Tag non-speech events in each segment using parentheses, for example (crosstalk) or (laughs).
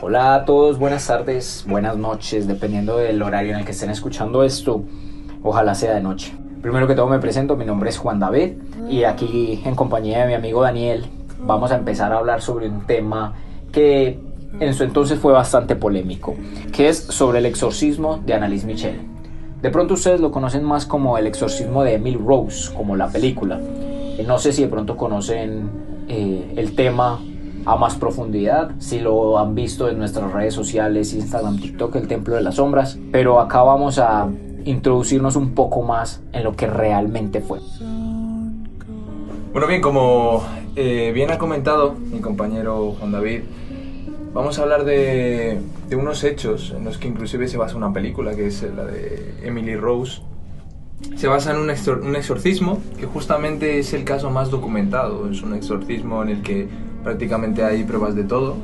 Hola a todos, buenas tardes, buenas noches, dependiendo del horario en el que estén escuchando esto. Ojalá sea de noche. Primero que todo me presento, mi nombre es Juan David y aquí en compañía de mi amigo Daniel vamos a empezar a hablar sobre un tema que en su entonces fue bastante polémico, que es sobre el exorcismo de Annalise Michel. De pronto ustedes lo conocen más como el exorcismo de Emily Rose, como la película. No sé si de pronto conocen eh, el tema a más profundidad, si lo han visto en nuestras redes sociales, Instagram, TikTok, el Templo de las Sombras, pero acá vamos a introducirnos un poco más en lo que realmente fue. Bueno, bien, como eh, bien ha comentado mi compañero Juan David, vamos a hablar de, de, unos hechos en los que inclusive se basa una película, que es la de Emily Rose. Se basa en un, exor un exorcismo, que justamente es el caso más documentado. Es un exorcismo en el que prácticamente hay pruebas de todo.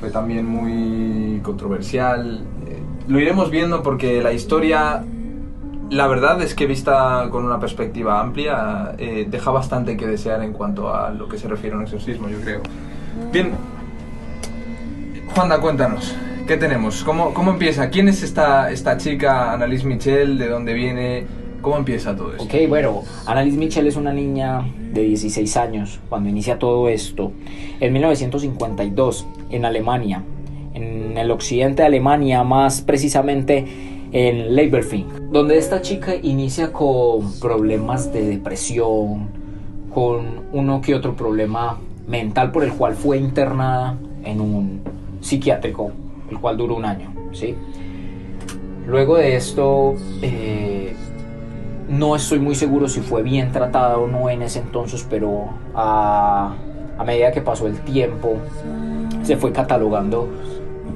Fue también muy controversial. Eh, lo iremos viendo porque la historia la verdad es que vista con una perspectiva amplia, eh, deja bastante que desear en cuanto a lo que se refiere a un exorcismo, yo creo. Bien, Juanda, cuéntanos, ¿qué tenemos? ¿Cómo, cómo empieza? ¿Quién es esta, esta chica, Annalise Michel? ¿De dónde viene? ¿Cómo empieza todo esto? Ok, bueno, Annalise Michel es una niña de 16 años cuando inicia todo esto. En 1952, en Alemania, en el occidente de Alemania, más precisamente en Leverfink, donde esta chica inicia con problemas de depresión, con uno que otro problema mental por el cual fue internada en un psiquiátrico, el cual duró un año, ¿sí? Luego de esto, eh, no estoy muy seguro si fue bien tratada o no en ese entonces, pero a, a medida que pasó el tiempo, se fue catalogando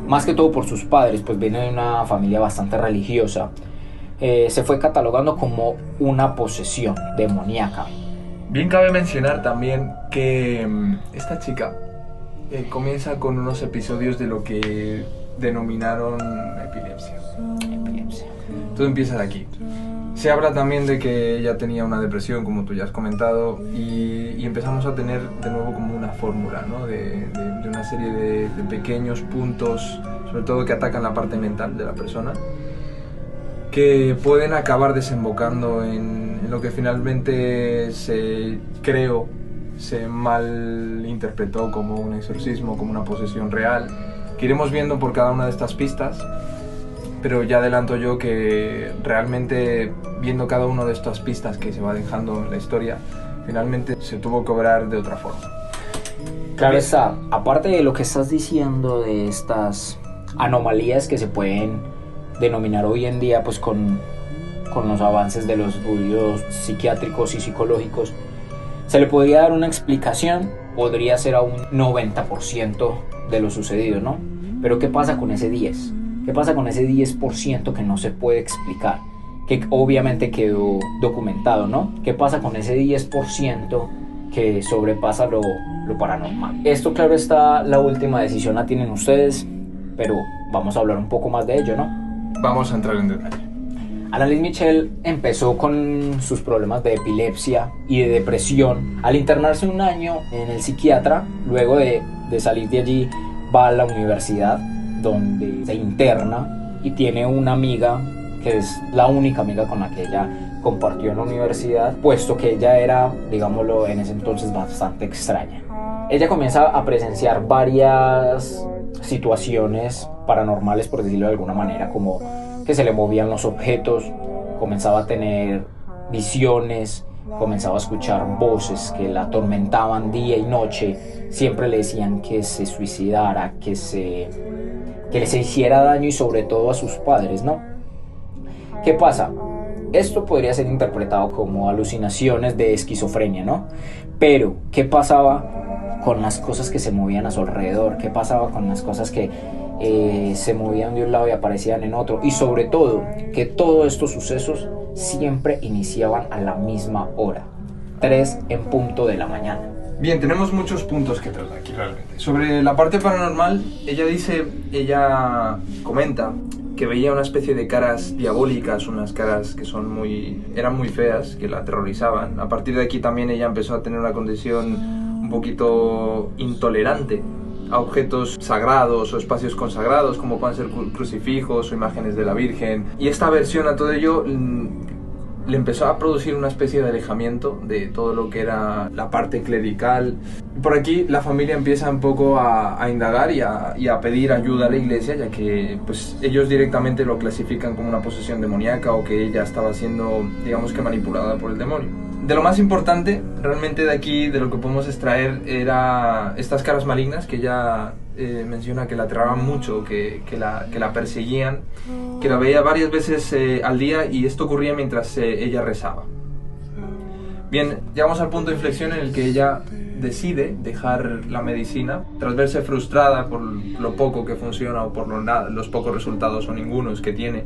más que todo por sus padres, pues viene de una familia bastante religiosa, eh, se fue catalogando como una posesión demoníaca. Bien cabe mencionar también que mm, esta chica eh, comienza con unos episodios de lo que denominaron epilepsia. Epilepsia. Todo empieza de aquí. Se habla también de que ella tenía una depresión, como tú ya has comentado, y, empezamos a tener de nuevo como una fórmula, ¿no? De, una serie de, pequeños puntos, sobre todo que atacan la parte mental de la persona, que pueden acabar desembocando en, lo que finalmente se creo se mal interpretó como un exorcismo, como una posesión real, que iremos viendo por cada una de estas pistas pero ya adelanto yo que realmente viendo cada una de estas pistas que se va dejando en la historia, finalmente se tuvo que obrar de otra forma. Claro está, aparte de lo que estás diciendo de estas anomalías que se pueden denominar hoy en día pues con, con los avances de los estudios psiquiátricos y psicológicos, se le podría dar una explicación, podría ser a un 90% de lo sucedido, ¿no? Pero ¿qué pasa con ese 10? ¿Qué pasa con ese 10% que no se puede explicar? Que obviamente quedó documentado, ¿no? ¿Qué pasa con ese 10% que sobrepasa lo, lo paranormal? Esto, claro está, la última decisión la tienen ustedes, pero vamos a hablar un poco más de ello, ¿no? Vamos a entrar en detalle. Annalise Michel empezó con sus problemas de epilepsia y de depresión. Al internarse un año en el psiquiatra, luego de, de salir de allí, va a la universidad donde se interna y tiene una amiga que es la única amiga con la que ella compartió en la universidad, puesto que ella era, digámoslo, en ese entonces bastante extraña. Ella comienza a presenciar varias situaciones paranormales, por decirlo de alguna manera, como que se le movían los objetos, comenzaba a tener visiones, comenzaba a escuchar voces que la atormentaban día y noche, siempre le decían que se suicidara, que se que se hiciera daño y sobre todo a sus padres, ¿no? ¿Qué pasa? Esto podría ser interpretado como alucinaciones de esquizofrenia, ¿no? Pero, ¿qué pasaba con las cosas que se movían a su alrededor? ¿Qué pasaba con las cosas que eh, se movían de un lado y aparecían en otro? Y sobre todo, que todos estos sucesos siempre iniciaban a la misma hora, 3 en punto de la mañana. Bien, tenemos muchos puntos que tratar aquí realmente. Sobre la parte paranormal, ella dice, ella comenta que veía una especie de caras diabólicas, unas caras que son muy, eran muy feas, que la aterrorizaban. A partir de aquí también ella empezó a tener una condición un poquito intolerante a objetos sagrados o espacios consagrados, como pueden ser crucifijos o imágenes de la Virgen. Y esta aversión a todo ello mm, le empezó a producir una especie de alejamiento de todo lo que era la parte clerical. Por aquí la familia empieza un poco a, indagar y a, pedir ayuda a la iglesia, ya que pues, ellos directamente lo clasifican como una posesión demoníaca o que ella estaba siendo, digamos que, manipulada por el demonio. De lo más importante, realmente de aquí, de lo que podemos extraer, era estas caras malignas que ella eh, menciona que la atraban mucho, que, que, la, que, la, perseguían, que la veía varias veces eh, al día y esto ocurría mientras eh, ella rezaba. Bien, llegamos al punto de inflexión en el que ella decide dejar la medicina tras verse frustrada por lo poco que funciona o por los pocos resultados o ningunos que tiene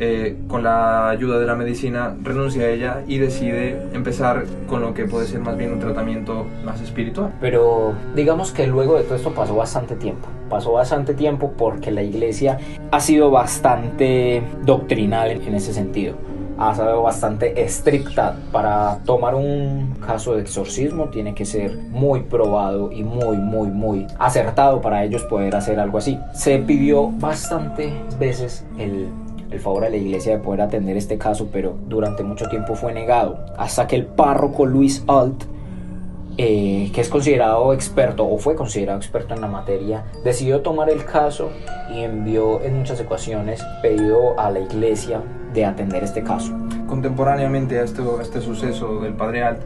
eh, con la ayuda de la medicina, renuncia a ella y decide empezar con lo que puede ser más bien un tratamiento más espiritual. Pero digamos que luego de todo esto pasó bastante tiempo. Pasó bastante tiempo porque la iglesia ha sido bastante doctrinal en, ese sentido ha sido bastante estricta. Para tomar un caso de exorcismo tiene que ser muy probado y muy, muy, muy acertado para ellos poder hacer algo así. Se pidió bastante veces el el favor a la iglesia de poder atender este caso, pero durante mucho tiempo fue negado, hasta que el párroco Luis Alt, eh, que es considerado experto o fue considerado experto en la materia, decidió tomar el caso y envió en muchas ecuaciones pedido a la iglesia de atender este caso. Contemporáneamente a este, este suceso del padre Alt,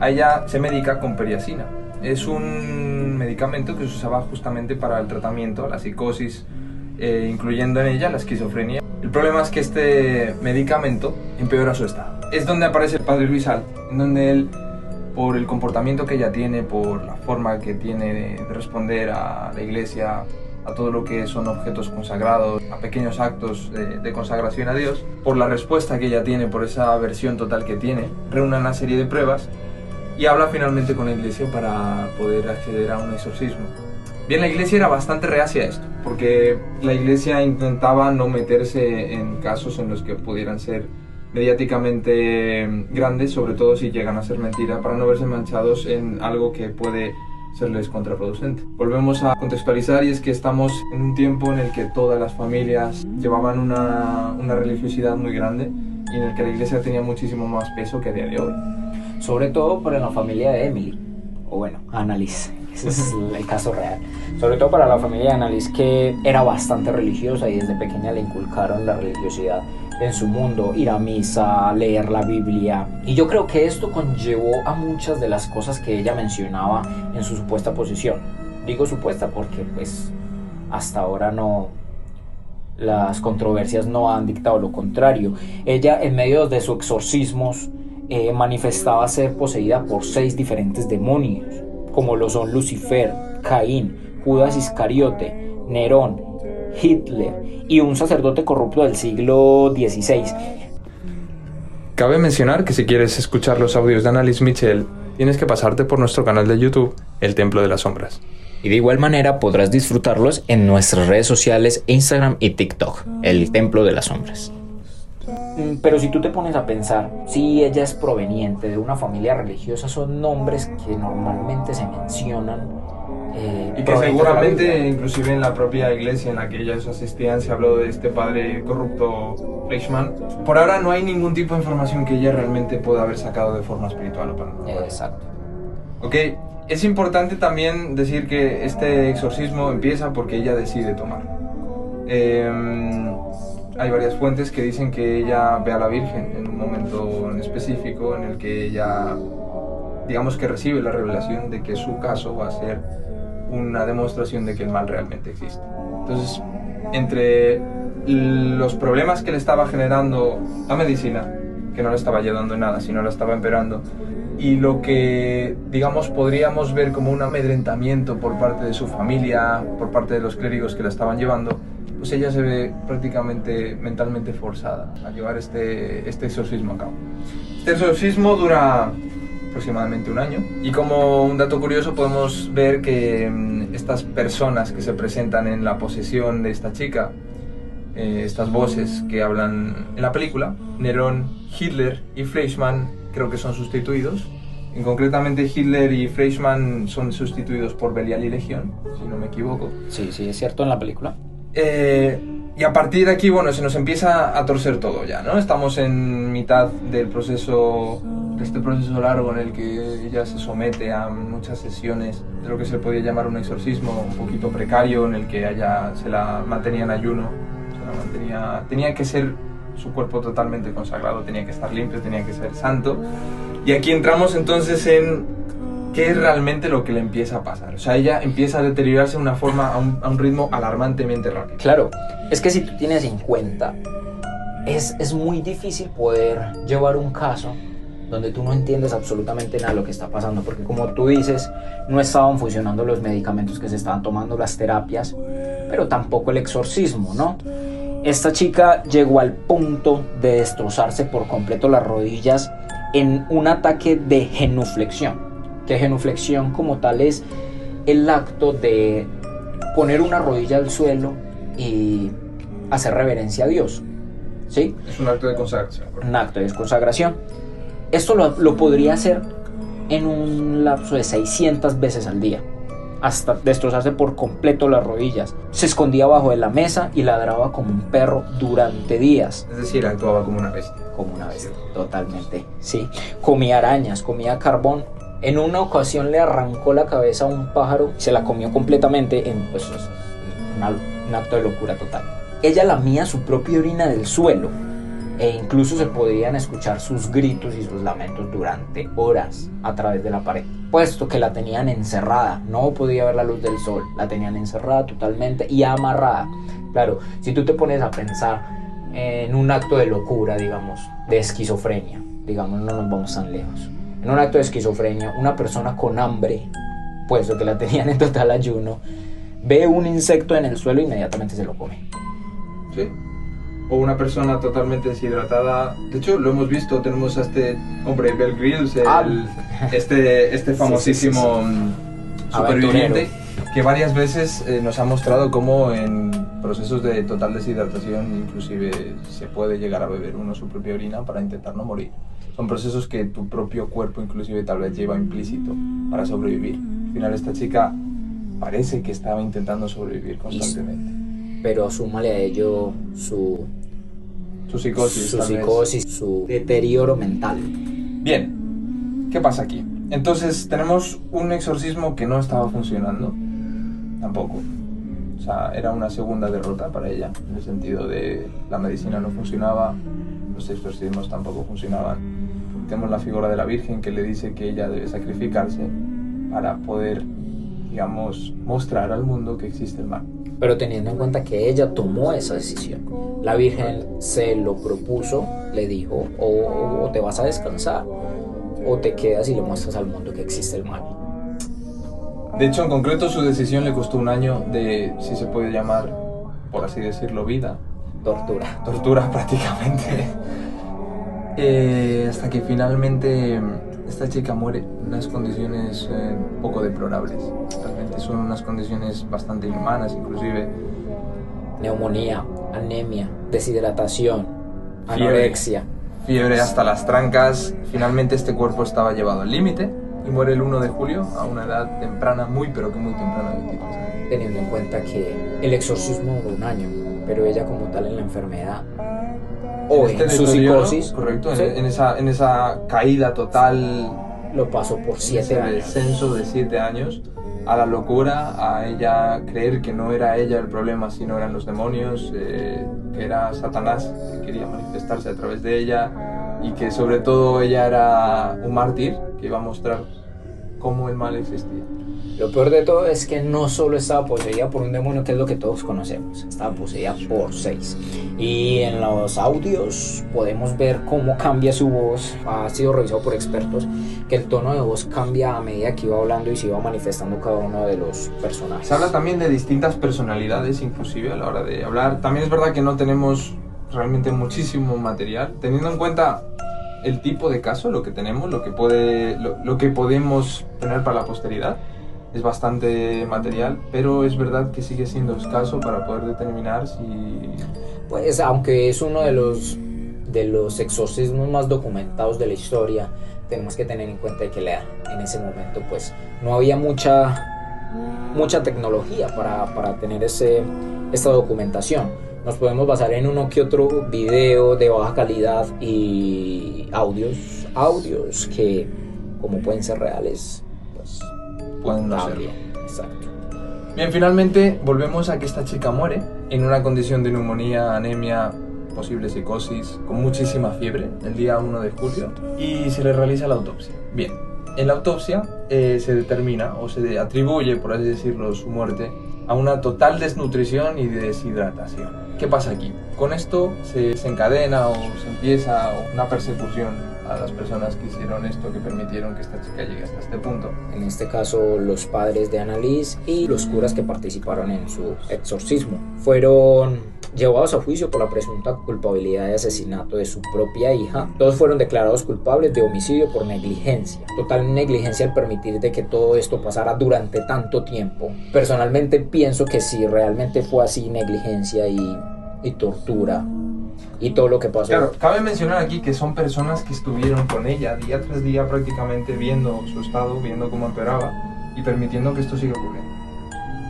a ella se medica con periacina. Es un medicamento que se usaba justamente para el tratamiento, la psicosis, eh, incluyendo en ella la esquizofrenia el problema es que este medicamento empeora su estado. Es donde aparece el padre Luis Al, en donde él, por el comportamiento que ella tiene, por la forma que tiene de, responder a la iglesia, a todo lo que son objetos consagrados, a pequeños actos de, consagración a Dios, por la respuesta que ella tiene, por esa aversión total que tiene, reúne una serie de pruebas y habla finalmente con la iglesia para poder acceder a un exorcismo. Bien, la iglesia era bastante reacia a esto, porque la iglesia intentaba no meterse en casos en los que pudieran ser mediáticamente grandes, sobre todo si llegan a ser mentira, para no verse manchados en algo que puede serles contraproducente. Volvemos a contextualizar y es que estamos en un tiempo en el que todas las familias llevaban una, una religiosidad muy grande y en el que la iglesia tenía muchísimo más peso que a día de hoy. Sobre todo para la familia de Emily, o bueno, Annalise. Ese es (laughs) el caso real. Sobre todo para la familia de Annalise, que era bastante religiosa y desde pequeña le inculcaron la religiosidad en su mundo, ir a misa, leer la Biblia. Y yo creo que esto conllevó a muchas de las cosas que ella mencionaba en su supuesta posición. Digo supuesta porque pues hasta ahora no, las controversias no han dictado lo contrario. Ella en medio de sus exorcismos eh, manifestaba ser poseída por seis diferentes demonios como lo son Lucifer, Caín, Judas Iscariote, Nerón, Hitler y un sacerdote corrupto del siglo XVI. Cabe mencionar que si quieres escuchar los audios de Annalise Michel, tienes que pasarte por nuestro canal de YouTube, El Templo de las Sombras. Y de igual manera podrás disfrutarlos en nuestras redes sociales Instagram y TikTok, El Templo de las Sombras. Mm, pero si tú te pones a pensar, si ella es proveniente de una familia religiosa, son nombres que normalmente se mencionan. Eh, y que seguramente, inclusive en la propia iglesia en la que ellos asistían, se habló de este padre corrupto Fleischmann. Por ahora no hay ningún tipo de información que ella realmente pueda haber sacado de forma espiritual o paranormal. Exacto. Ok, es importante también decir que este exorcismo empieza porque ella decide tomar. Eh, hay varias fuentes que dicen que ella ve a la Virgen en un momento en específico en el que ella, digamos que recibe la revelación de que su caso va a ser una demostración de que el mal realmente existe. Entonces, entre los problemas que le estaba generando la medicina, que no le estaba ayudando en nada, sino la estaba empeorando, y lo que, digamos, podríamos ver como un amedrentamiento por parte de su familia, por parte de los clérigos que la estaban llevando, pues ella se ve prácticamente mentalmente forzada a llevar este, este exorcismo a cabo. Este exorcismo dura aproximadamente un año y como un dato curioso podemos ver que mm, estas personas que se presentan en la posesión de esta chica, eh, estas voces que hablan en la película, Nerón, Hitler y Fleischmann creo que son sustituidos En concretamente Hitler y Fleischmann son sustituidos por Belial y Legión, si no me equivoco. Sí, sí, es cierto en la película. Eh, y a partir de aquí, bueno, se nos empieza a torcer todo ya, ¿no? Estamos en mitad del proceso, este proceso largo en el que ella se somete a muchas sesiones de lo que se podía llamar un exorcismo un poquito precario, en el que ella se la mantenía en ayuno, se la mantenía, tenía que ser su cuerpo totalmente consagrado, tenía que estar limpio, tenía que ser santo. Y aquí entramos entonces en qué es realmente lo que le empieza a pasar. O sea, ella empieza a deteriorarse de una forma, a un, a un ritmo alarmantemente rápido. Claro, es que si tú tienes en cuenta, es, es muy difícil poder llevar un caso donde tú no entiendes absolutamente nada de lo que está pasando, porque como tú dices, no estaban funcionando los medicamentos que se estaban tomando, las terapias, pero tampoco el exorcismo, ¿no? Esta chica llegó al punto de destrozarse por completo las rodillas en un ataque de genuflexión, que genuflexión como tal es el acto de poner una rodilla al suelo y hacer reverencia a Dios, ¿sí? Es un acto de consagración. un acto de consagración. Esto lo, lo podría hacer en un lapso de 600 veces al día, hasta destrozarse por completo las rodillas. Se escondía abajo de la mesa y ladraba como un perro durante días, Es decir, actuaba como una bestia. como una bestia, totalmente. Sí, comía arañas, comía carbón. En una ocasión le arrancó la cabeza a un pájaro, se la comió completamente en pues, un acto de locura total. Ella lamía su propia orina del suelo e incluso se podían escuchar sus gritos y sus lamentos durante horas a través de la pared, puesto que la tenían encerrada, no podía ver la luz del sol, la tenían encerrada totalmente y amarrada. Claro, si tú te pones a pensar en un acto de locura, digamos, de esquizofrenia, digamos, no nos vamos tan lejos. En un acto de esquizofrenia, una persona con hambre, puesto que la tenían en total ayuno, ve un insecto en el suelo e inmediatamente se lo come. Sí. O una persona totalmente deshidratada. De hecho, lo hemos visto. Tenemos a este hombre, Bell Grills, el- Ah. este, este famosísimo sí, mm, superviviente, que varias veces eh, nos ha mostrado cómo en procesos de total deshidratación inclusive se puede llegar a beber uno su propia orina para intentar no morir. Son procesos que tu propio cuerpo inclusive tal vez lleva implícito para sobrevivir. Al final esta chica parece que estaba intentando sobrevivir constantemente. Pero súmale a ello su, Su psicosis. su psicosis, su deterioro mental. Bien, ¿qué pasa aquí? Entonces tenemos un exorcismo que no estaba funcionando, tampoco. O sea, era una segunda derrota para ella, en el sentido de la medicina no funcionaba, los exorcismos tampoco funcionaban. Tenemos la figura de la Virgen que le dice que ella debe sacrificarse para poder, digamos, mostrar al mundo que existe el mal. Pero teniendo en cuenta que ella tomó esa decisión, la Virgen se lo propuso, le dijo, o, o te vas a descansar, o te quedas y le muestras al mundo que existe el mal. De hecho, en concreto, su decisión le costó un año de, si se puede llamar, por así decirlo, vida, Tortura. tortura (laughs) prácticamente. (laughs) Eh, hasta que finalmente esta chica muere en unas condiciones eh, poco deplorables. Realmente son unas condiciones bastante inhumanas, inclusive. Neumonía, anemia, deshidratación, Fiebre. anorexia. Fiebre hasta las trancas. Finalmente este cuerpo estaba llevado al límite y muere el 1 de julio a una edad temprana, muy pero que muy temprana, 23 años. teniendo en cuenta que el exorcismo duró un año, pero ella como tal en la enfermedad o Este en su psicosis Correcto, en- sí, en, esa, en esa caída total lo pasó por siete años. descenso de siete años a la locura, a ella creer que no era ella el problema, sino eran los demonios, eh, que era Satanás que quería manifestarse a través de ella y que sobre todo ella era un mártir que iba a mostrar cómo el mal existía. Lo peor de todo es que no solo estaba poseída por un demonio, que es lo que todos conocemos, estaba poseída por seis. Y en los audios podemos ver cómo cambia su voz, ha sido revisado por expertos, que el tono de voz cambia a medida que iba hablando y se iba manifestando cada uno de los personajes. Se habla también de distintas personalidades, inclusive a la hora de hablar. También es verdad que no tenemos realmente muchísimo material, teniendo en cuenta el tipo de caso, lo que tenemos, lo que, puede, lo, lo que podemos tener para la posteridad. Es bastante material, pero es verdad que sigue siendo escaso para poder determinar si... Pues aunque es uno de los, de los exorcismos más documentados de la historia, tenemos que tener en cuenta que en ese momento pues no había mucha mucha tecnología para, para tener ese, esta documentación. Nos podemos basar en uno que otro video de baja calidad y audios, audios que como pueden ser reales, Pueden no serlo. Exacto. Bien, finalmente volvemos a que esta chica muere en una condición de neumonía, anemia, posible psicosis, con muchísima fiebre, el día 1 de julio, y se le realiza la autopsia. Bien, en la autopsia eh, se determina o se atribuye, por así decirlo, su muerte a una total desnutrición y deshidratación. ¿Qué pasa aquí? Con esto se desencadena o se empieza una persecución a las personas que hicieron esto, que permitieron que esta chica llegue hasta este punto. En este caso, los padres de Annalise y los curas que participaron en su exorcismo fueron llevados a juicio por la presunta culpabilidad de asesinato de su propia hija. Todos fueron declarados culpables de homicidio por negligencia. Total negligencia al permitir de que todo esto pasara durante tanto tiempo. Personalmente pienso que si realmente fue así negligencia y tortura y todo lo que pasó. Claro, cabe mencionar aquí que son personas que estuvieron con ella día tras día prácticamente viendo su estado, viendo cómo empeoraba y permitiendo que esto siga ocurriendo.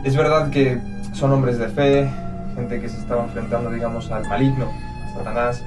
Es verdad que son hombres de fe, gente que se estaba enfrentando, digamos, al maligno, a Satanás,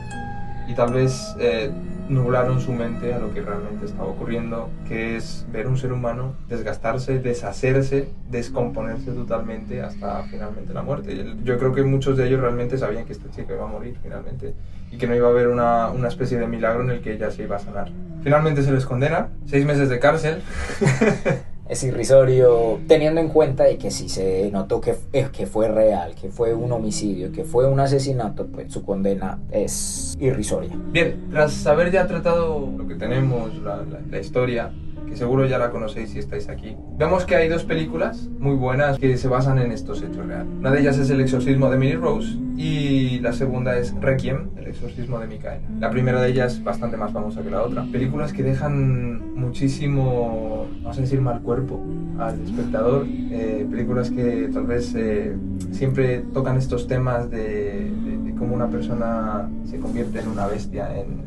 y tal vez eh, nublaron su mente a lo que realmente estaba ocurriendo, que es ver un ser humano desgastarse, deshacerse, descomponerse totalmente hasta finalmente la muerte. Yo creo que muchos de ellos realmente sabían que esta chica iba a morir finalmente y que no iba a haber una, una especie de milagro en el que ella se iba a sanar. Finalmente se les condena, seis meses de cárcel. (laughs) es irrisorio, teniendo en cuenta de que si se notó que, eh, que fue real, que fue un homicidio, que fue un asesinato, pues su condena es irrisoria. Bien, tras haber ya tratado lo que tenemos, la, la- la historia, que seguro ya la conocéis si estáis aquí, vemos que hay dos películas muy buenas que se basan en estos hechos reales. Una de ellas es El exorcismo de Emily Rose y la segunda es Requiem, El exorcismo de Micaela. La primera de ellas es bastante más famosa que la otra. Películas que dejan muchísimo, vamos a decir, mal cuerpo al espectador. Eh, películas que tal vez eh, siempre tocan estos temas de, cómo una persona se convierte en una bestia, en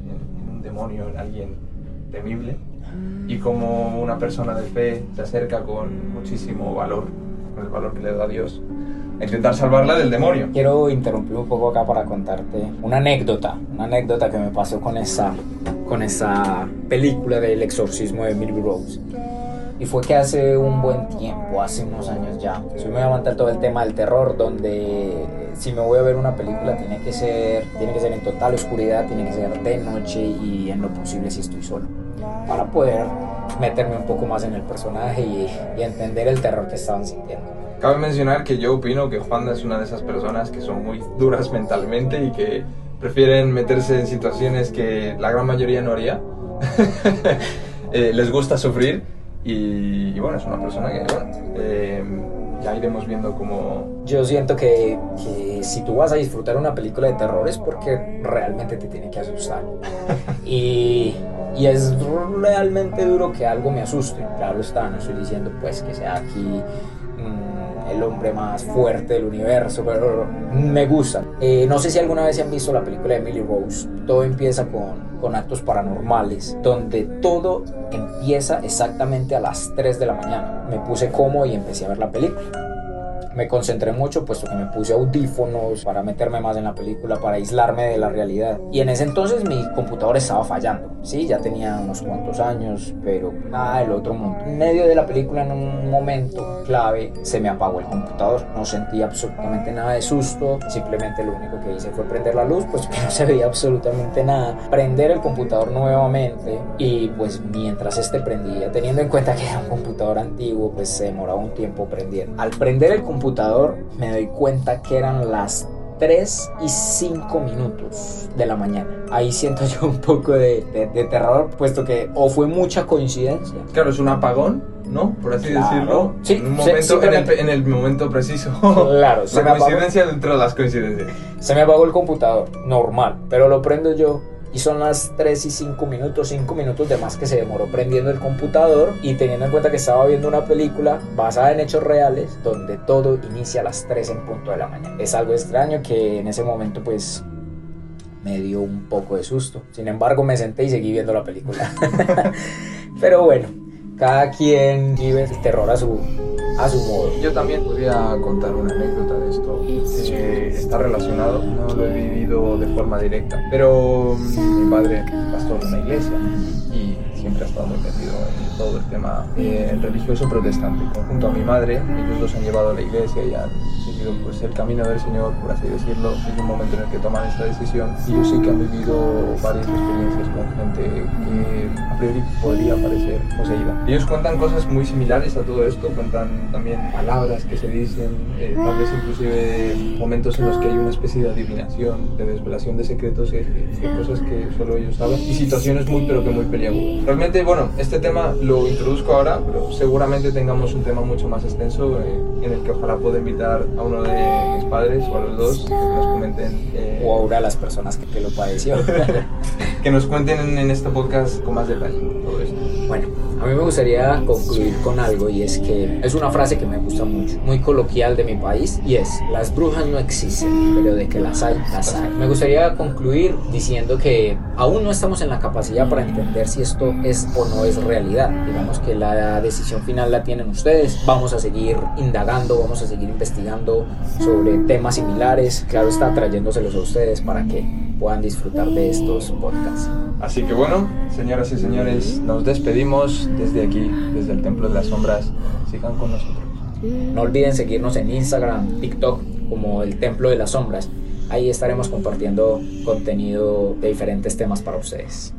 un demonio, en alguien temible, y cómo una persona de fe se acerca con muchísimo valor, con el valor que le da Dios, intentar salvarla del demonio. Quiero interrumpir un poco acá para contarte una anécdota, una anécdota que me pasó con esa, con esa película del exorcismo de Emily Rose. Y fue que hace un buen tiempo, hace unos años ya, yo me levanté todo el tema del terror, donde si me voy a ver una película tiene que ser, tiene que ser en total oscuridad, tiene que ser de noche y en lo posible si estoy solo, para poder meterme un poco más en el personaje y, y entender el terror que estaban sintiendo. Cabe mencionar que yo opino que Juanda es una de esas personas que son muy duras mentalmente y que prefieren meterse en situaciones que la gran mayoría no haría. (laughs) Eh, les gusta sufrir y, y bueno, es una persona que, bueno, eh, ya iremos viendo cómo... Yo siento que, que si tú vas a disfrutar una película de terror es porque realmente te tiene que asustar. (laughs) y, y es realmente duro que algo me asuste. Claro está, no estoy diciendo pues que sea aquí mm, el hombre más fuerte del universo, pero me gusta. Eh, no sé si alguna vez se han visto la película de Emily Rose. Todo empieza con, con actos paranormales, donde todo empieza exactamente a las 3 de la mañana. Me puse como y empecé a ver la película me concentré mucho puesto que me puse audífonos para meterme más en la película, para aislarme de la realidad. Y en ese entonces mi computador estaba fallando. Sí, ya tenía unos cuantos años, pero nada del otro mundo. En medio de la película, en un momento clave, se me apagó el computador. No sentí absolutamente nada de susto. Simplemente lo único que hice fue prender la luz, pues (laughs) que no se veía absolutamente nada. Prender el computador nuevamente y pues mientras este prendía, teniendo en cuenta que era un computador antiguo, pues se demoraba un tiempo prendiendo. Al prender el computador me doy cuenta que eran las 3 y 5 minutos de la mañana. Ahí siento (laughs) yo un poco de, de- de terror, puesto que o fue mucha coincidencia. Claro, es un apagón, ¿no? Por así Claro. decirlo. Sí, en, un sí, momento, en, el, simplemente- en el momento preciso. (laughs) Claro, se La me apagó. coincidencia dentro de las coincidencias. Se me apagó el computador, normal, pero lo prendo yo y son las 3 y 5 minutos, 5 minutos de más que se demoró prendiendo el computador y teniendo en cuenta que estaba viendo una película basada en hechos reales donde todo inicia a las 3 en punto de la mañana. Es algo extraño que en ese momento pues me dio un poco de susto. Sin embargo, me senté y seguí viendo la película. (laughs) Pero bueno, cada quien vive el terror a su, a su modo. Yo también podría contar una anécdota de esto. Eh, está relacionado, no lo he vivido de forma directa, pero mm, mi padre pastor de una iglesia y siempre ha estado muy metido en todo el tema eh, religioso protestante. Junto a mi madre, ellos dos han llevado a la iglesia y han seguido pues, el camino del Señor, por así decirlo. Es un momento en el que toman esta decisión y yo sí que han vivido varias experiencias con gente que a priori podría parecer poseída. Ellos cuentan cosas muy similares a todo esto, cuentan también palabras que se dicen, eh, tal vez inclusive momentos en los que hay una especie de adivinación, de desvelación de secretos, de, de cosas que solo ellos saben y situaciones muy pero que muy peliagudas. Realmente, bueno, este tema lo introduzco ahora, pero seguramente tengamos un tema mucho más extenso eh, en el que ojalá pueda invitar a uno de mis padres o a los dos que nos comenten. Eh, o ahora a las personas que, que lo padeció. (laughs) que nos cuenten en, este podcast con más detalle todo esto. A mí me gustaría concluir con algo y es que es una frase que me gusta mucho, muy coloquial de mi país y es, las brujas no existen, pero de que las hay, las hay. Me gustaría concluir diciendo que aún no estamos en la capacidad para entender si esto es o no es realidad. Digamos que la decisión final la tienen ustedes. Vamos a seguir indagando, vamos a seguir investigando sobre temas similares. Claro está, trayéndoselos a ustedes para que puedan disfrutar de estos podcasts. Así que bueno, señoras y señores, nos despedimos desde aquí, desde el Templo de las Sombras. Sigan con nosotros. No olviden seguirnos en Instagram, TikTok como el Templo de las Sombras. Ahí estaremos compartiendo contenido de diferentes temas para ustedes.